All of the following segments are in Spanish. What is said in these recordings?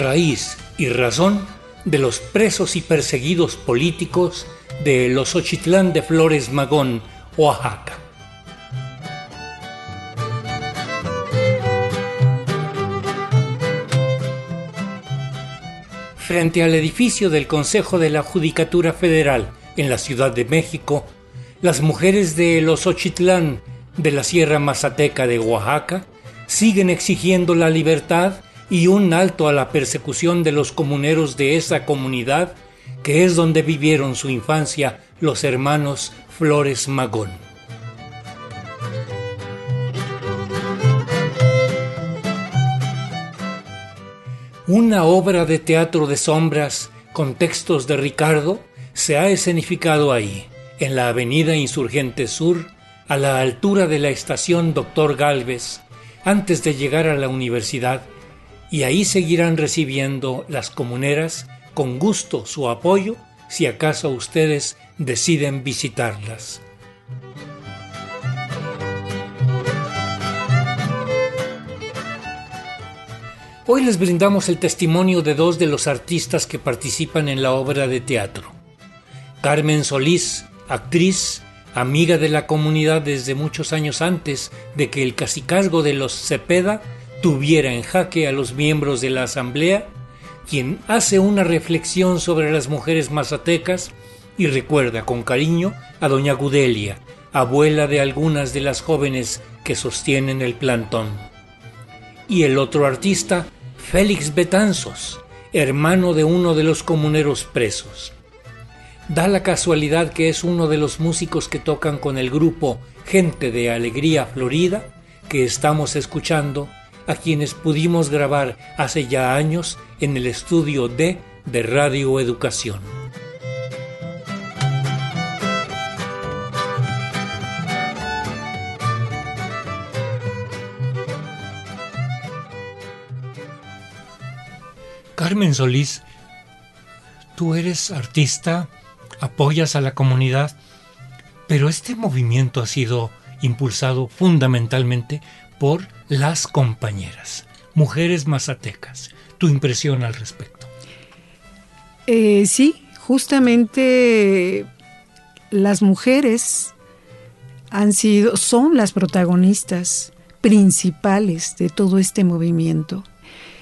raíz y razón de los presos y perseguidos políticos de los Ochitlán de Flores Magón, Oaxaca. Frente al edificio del Consejo de la Judicatura Federal en la Ciudad de México, las mujeres de los Ochitlán de la Sierra Mazateca de Oaxaca siguen exigiendo la libertad y un alto a la persecución de los comuneros de esa comunidad, que es donde vivieron su infancia los hermanos Flores Magón. Una obra de teatro de sombras con textos de Ricardo se ha escenificado ahí, en la avenida Insurgente Sur, a la altura de la estación Doctor Galvez, antes de llegar a la universidad y ahí seguirán recibiendo las comuneras con gusto su apoyo si acaso ustedes deciden visitarlas. Hoy les brindamos el testimonio de dos de los artistas que participan en la obra de teatro. Carmen Solís, actriz, amiga de la comunidad desde muchos años antes de que el cacicazgo de los Cepeda tuviera en jaque a los miembros de la Asamblea, quien hace una reflexión sobre las mujeres mazatecas y recuerda con cariño a doña Gudelia, abuela de algunas de las jóvenes que sostienen el plantón. Y el otro artista, Félix Betanzos, hermano de uno de los comuneros presos. Da la casualidad que es uno de los músicos que tocan con el grupo Gente de Alegría Florida que estamos escuchando a quienes pudimos grabar hace ya años en el estudio D de Radio Educación. Carmen Solís, tú eres artista, apoyas a la comunidad, pero este movimiento ha sido impulsado fundamentalmente por las compañeras, mujeres mazatecas. ¿Tu impresión al respecto? Eh, sí, justamente las mujeres han sido, son las protagonistas principales de todo este movimiento.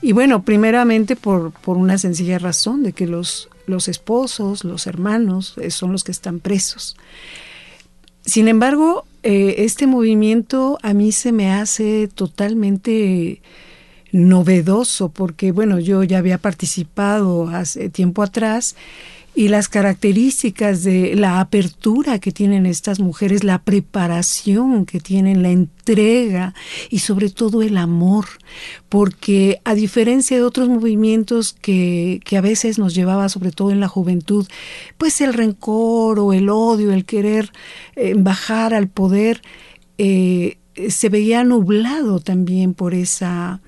Y bueno, primeramente por, por una sencilla razón de que los, los esposos, los hermanos eh, son los que están presos. Sin embargo, eh, este movimiento a mí se me hace totalmente novedoso porque, bueno, yo ya había participado hace tiempo atrás y las características de la apertura que tienen estas mujeres, la preparación que tienen, la entrega y sobre todo el amor, porque a diferencia de otros movimientos que, que a veces nos llevaba, sobre todo en la juventud, pues el rencor o el odio, el querer eh, bajar al poder, eh, se veía nublado también por esa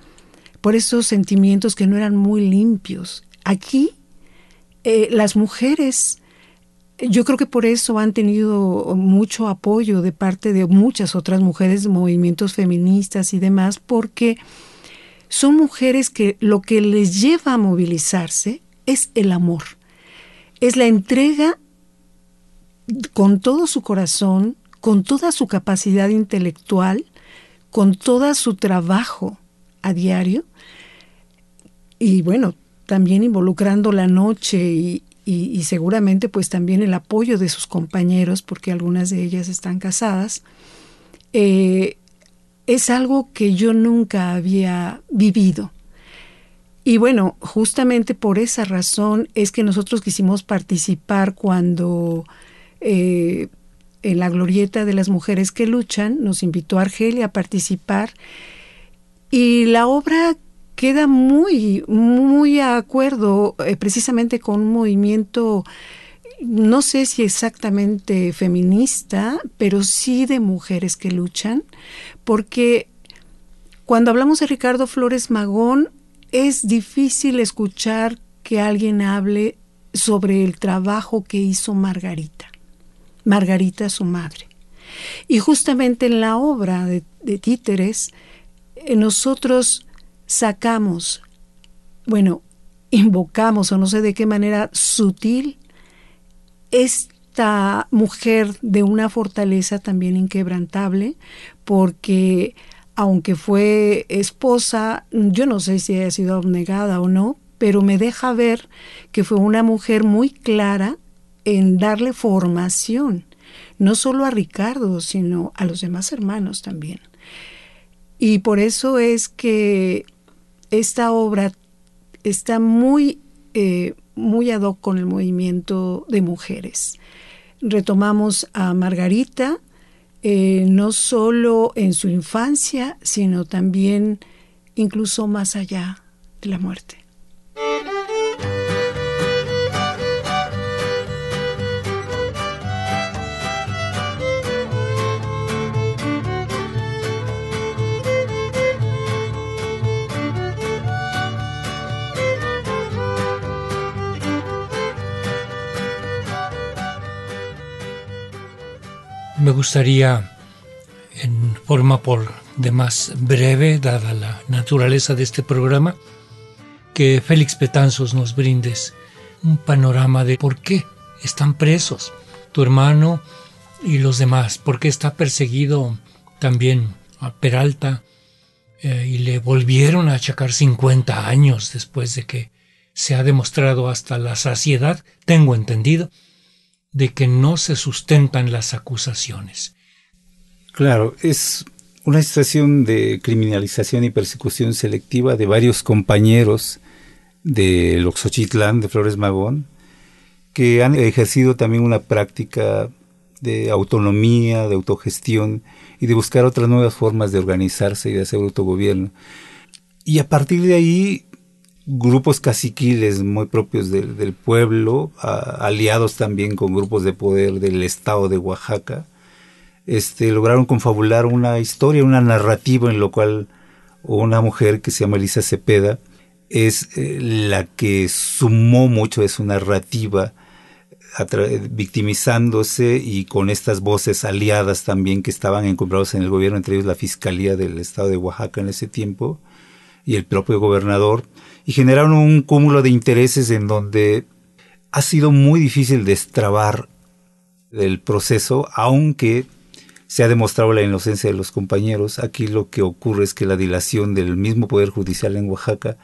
por esos sentimientos que no eran muy limpios. Aquí eh, las mujeres, yo creo que por eso han tenido mucho apoyo de parte de muchas otras mujeres, movimientos feministas y demás, porque son mujeres que lo que les lleva a movilizarse es el amor, es la entrega con todo su corazón, con toda su capacidad intelectual, con todo su trabajo a diario. Y bueno, también involucrando la noche y, seguramente pues también el apoyo de sus compañeros, porque algunas de ellas están casadas, eh, es algo que yo nunca había vivido. Y bueno, justamente por esa razón es que nosotros quisimos participar cuando eh, en la glorieta de las mujeres que luchan nos invitó Argelia a participar. Y la obra queda muy, muy a acuerdo eh, precisamente con un movimiento, no sé si exactamente feminista, pero sí de mujeres que luchan, porque cuando hablamos de Ricardo Flores Magón, es difícil escuchar que alguien hable sobre el trabajo que hizo Margarita, Margarita su madre. Y justamente en la obra de, Títeres, eh, nosotros sacamos bueno, invocamos o no sé de qué manera sutil esta mujer de una fortaleza también inquebrantable, porque aunque fue esposa, yo no sé si haya sido abnegada o no, pero me deja ver que fue una mujer muy clara en darle formación, no solo a Ricardo, sino a los demás hermanos también. Y por eso es que esta obra está muy, eh, muy ad hoc con el movimiento de mujeres. Retomamos a Margarita, eh, no solo en su infancia, sino también incluso más allá de la muerte. Me gustaría, en forma por demás breve, dada la naturaleza de este programa, que Félix Petanzos nos brindes un panorama de por qué están presos tu hermano y los demás, por qué está perseguido también a Peralta eh, y le volvieron a achacar 50 años después de que se ha demostrado hasta la saciedad, tengo entendido, de que no se sustentan las acusaciones. Claro, es una situación de criminalización y persecución selectiva de varios compañeros de Oxochitlán, de Flores Magón, que han ejercido también una práctica de autonomía, de autogestión y de buscar otras nuevas formas de organizarse y de hacer autogobierno. Y a partir de ahí grupos caciquiles muy propios del, pueblo, aliados también con grupos de poder del estado de Oaxaca, este, lograron confabular una historia, una narrativa en lo cual una mujer que se llama Elisa Cepeda es eh, la que sumó mucho de su narrativa victimizándose y con estas voces aliadas también que estaban encumbrados en el gobierno, entre ellos la Fiscalía del Estado de Oaxaca en ese tiempo y el propio gobernador, y generaron un cúmulo de intereses en donde ha sido muy difícil destrabar el proceso, aunque se ha demostrado la inocencia de los compañeros. Aquí lo que ocurre es que la dilación del mismo Poder Judicial en Oaxaca,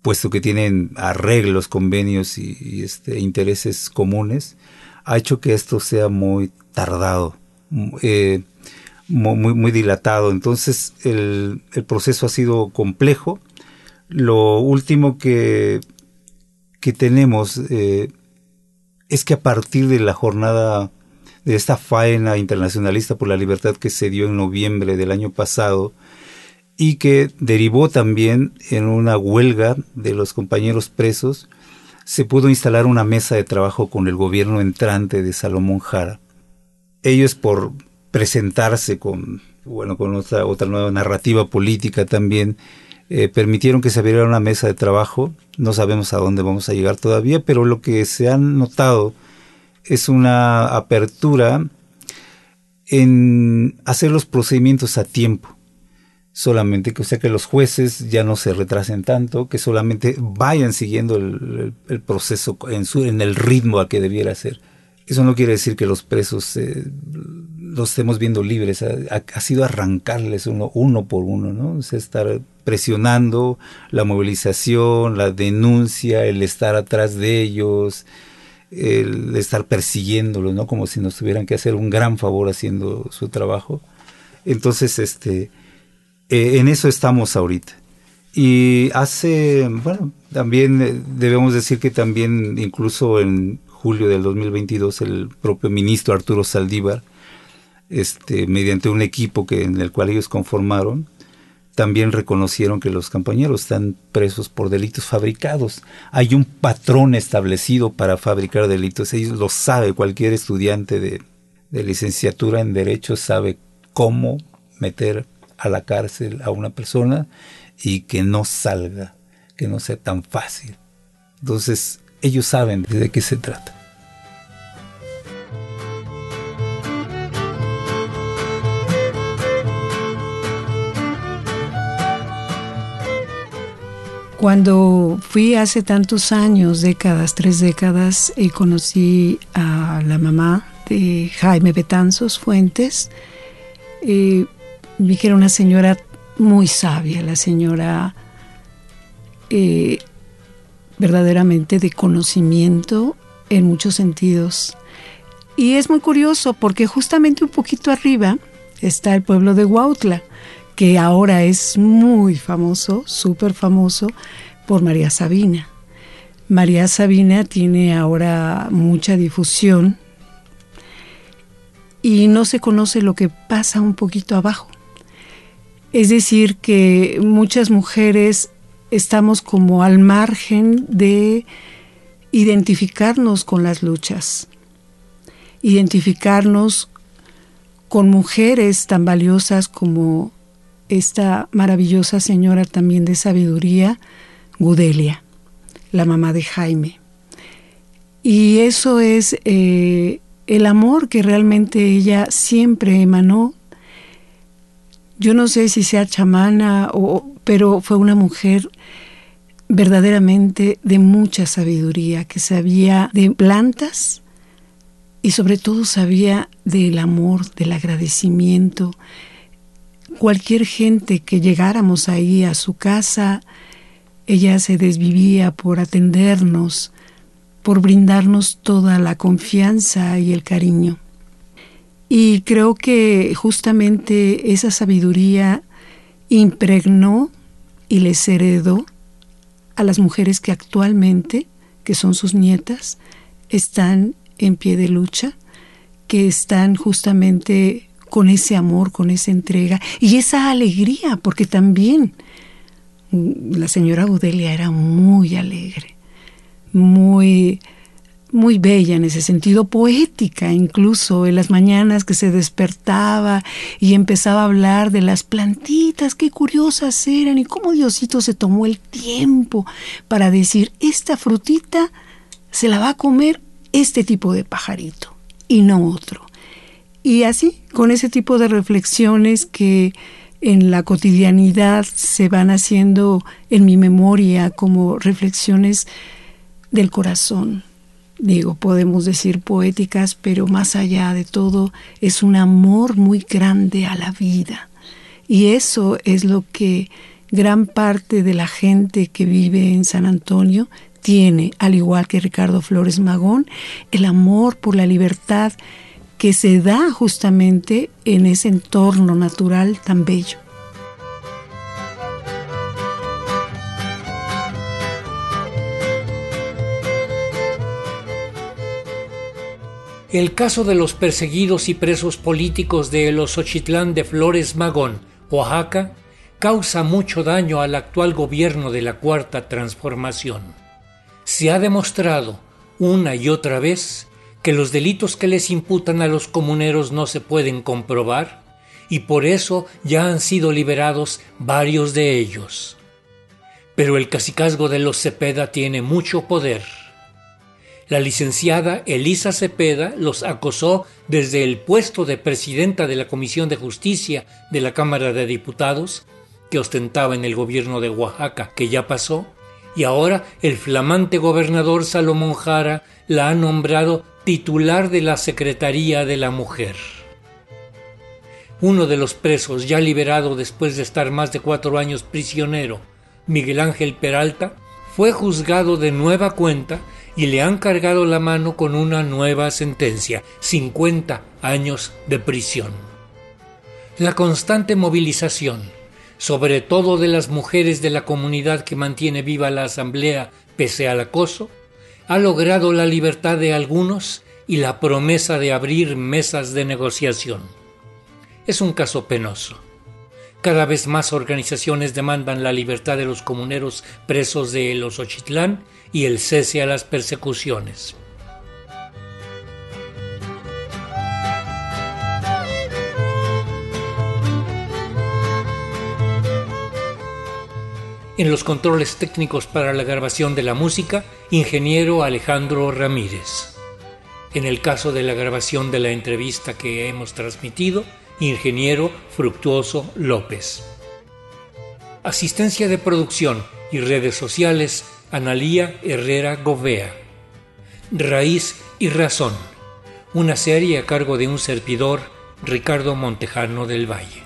puesto que tienen arreglos, convenios y, este, intereses comunes, ha hecho que esto sea muy tardado, eh, muy, dilatado. Entonces el proceso ha sido complejo lo último que, que tenemos eh, es que a partir de la jornada de esta faena internacionalista por la libertad que se dio en noviembre del año pasado y que derivó también en una huelga de los compañeros presos, se pudo instalar una mesa de trabajo con el gobierno entrante de Salomón Jara. Ellos por presentarse con, bueno, con otra, otra nueva narrativa política también, eh, permitieron que se abriera una mesa de trabajo. No sabemos a dónde vamos a llegar todavía, pero lo que se ha notado es una apertura en hacer los procedimientos a tiempo. Solamente que, o sea, que los jueces ya no se retrasen tanto, que solamente vayan siguiendo el, proceso en, su, en el ritmo a que debiera ser. Eso no quiere decir que los presos eh, los estemos viendo libres, ha, sido arrancarles uno, uno por uno, ¿no? Es estar presionando la movilización, la denuncia, el estar atrás de ellos, el estar persiguiéndolos, ¿no? Como si nos tuvieran que hacer un gran favor haciendo su trabajo. Entonces, este, eh, en eso estamos ahorita. Y hace, bueno, también eh, debemos decir que también incluso en julio del 2022 el propio ministro Arturo Saldívar este, mediante un equipo que, en el cual ellos conformaron, también reconocieron que los compañeros están presos por delitos fabricados. Hay un patrón establecido para fabricar delitos. Ellos lo sabe, cualquier estudiante de, de licenciatura en Derecho sabe cómo meter a la cárcel a una persona y que no salga, que no sea tan fácil. Entonces, ellos saben de qué se trata. Cuando fui hace tantos años, décadas, tres décadas, y conocí a la mamá de Jaime Betanzos Fuentes, eh, vi que era una señora muy sabia, la señora eh, verdaderamente de conocimiento en muchos sentidos. Y es muy curioso porque justamente un poquito arriba está el pueblo de Huautla, que ahora es muy famoso, súper famoso, por María Sabina. María Sabina tiene ahora mucha difusión y no se conoce lo que pasa un poquito abajo. Es decir, que muchas mujeres estamos como al margen de identificarnos con las luchas, identificarnos con mujeres tan valiosas como esta maravillosa señora también de sabiduría, Gudelia, la mamá de Jaime. Y eso es eh, el amor que realmente ella siempre emanó. Yo no sé si sea chamana, o, pero fue una mujer verdaderamente de mucha sabiduría, que sabía de plantas y sobre todo sabía del amor, del agradecimiento. Cualquier gente que llegáramos ahí a su casa, ella se desvivía por atendernos, por brindarnos toda la confianza y el cariño. Y creo que justamente esa sabiduría impregnó y les heredó a las mujeres que actualmente, que son sus nietas, están en pie de lucha, que están justamente con ese amor, con esa entrega y esa alegría, porque también la señora Budelia era muy alegre, muy muy bella en ese sentido, poética incluso, en las mañanas que se despertaba y empezaba a hablar de las plantitas, qué curiosas eran y cómo Diosito se tomó el tiempo para decir, esta frutita se la va a comer este tipo de pajarito y no otro. Y así, con ese tipo de reflexiones que en la cotidianidad se van haciendo en mi memoria como reflexiones del corazón, digo, podemos decir poéticas, pero más allá de todo es un amor muy grande a la vida. Y eso es lo que gran parte de la gente que vive en San Antonio tiene, al igual que Ricardo Flores Magón, el amor por la libertad que se da justamente en ese entorno natural tan bello. El caso de los perseguidos y presos políticos de los Ochitlán de Flores Magón, Oaxaca, causa mucho daño al actual gobierno de la Cuarta Transformación. Se ha demostrado una y otra vez que los delitos que les imputan a los comuneros no se pueden comprobar y por eso ya han sido liberados varios de ellos. Pero el cacicazgo de los Cepeda tiene mucho poder la licenciada Elisa Cepeda los acosó desde el puesto de presidenta de la Comisión de Justicia de la Cámara de Diputados, que ostentaba en el gobierno de Oaxaca, que ya pasó, y ahora el flamante gobernador Salomón Jara la ha nombrado titular de la Secretaría de la Mujer. Uno de los presos, ya liberado después de estar más de cuatro años prisionero, Miguel Ángel Peralta, fue juzgado de nueva cuenta y le han cargado la mano con una nueva sentencia, 50 años de prisión. La constante movilización, sobre todo de las mujeres de la comunidad que mantiene viva la asamblea pese al acoso, ha logrado la libertad de algunos y la promesa de abrir mesas de negociación. Es un caso penoso. Cada vez más organizaciones demandan la libertad de los comuneros presos de los Ochitlán y el cese a las persecuciones. En los controles técnicos para la grabación de la música, ingeniero Alejandro Ramírez. En el caso de la grabación de la entrevista que hemos transmitido, ingeniero Fructuoso López. Asistencia de producción y redes sociales, Analía Herrera Govea. Raíz y Razón. Una serie a cargo de un servidor, Ricardo Montejano del Valle.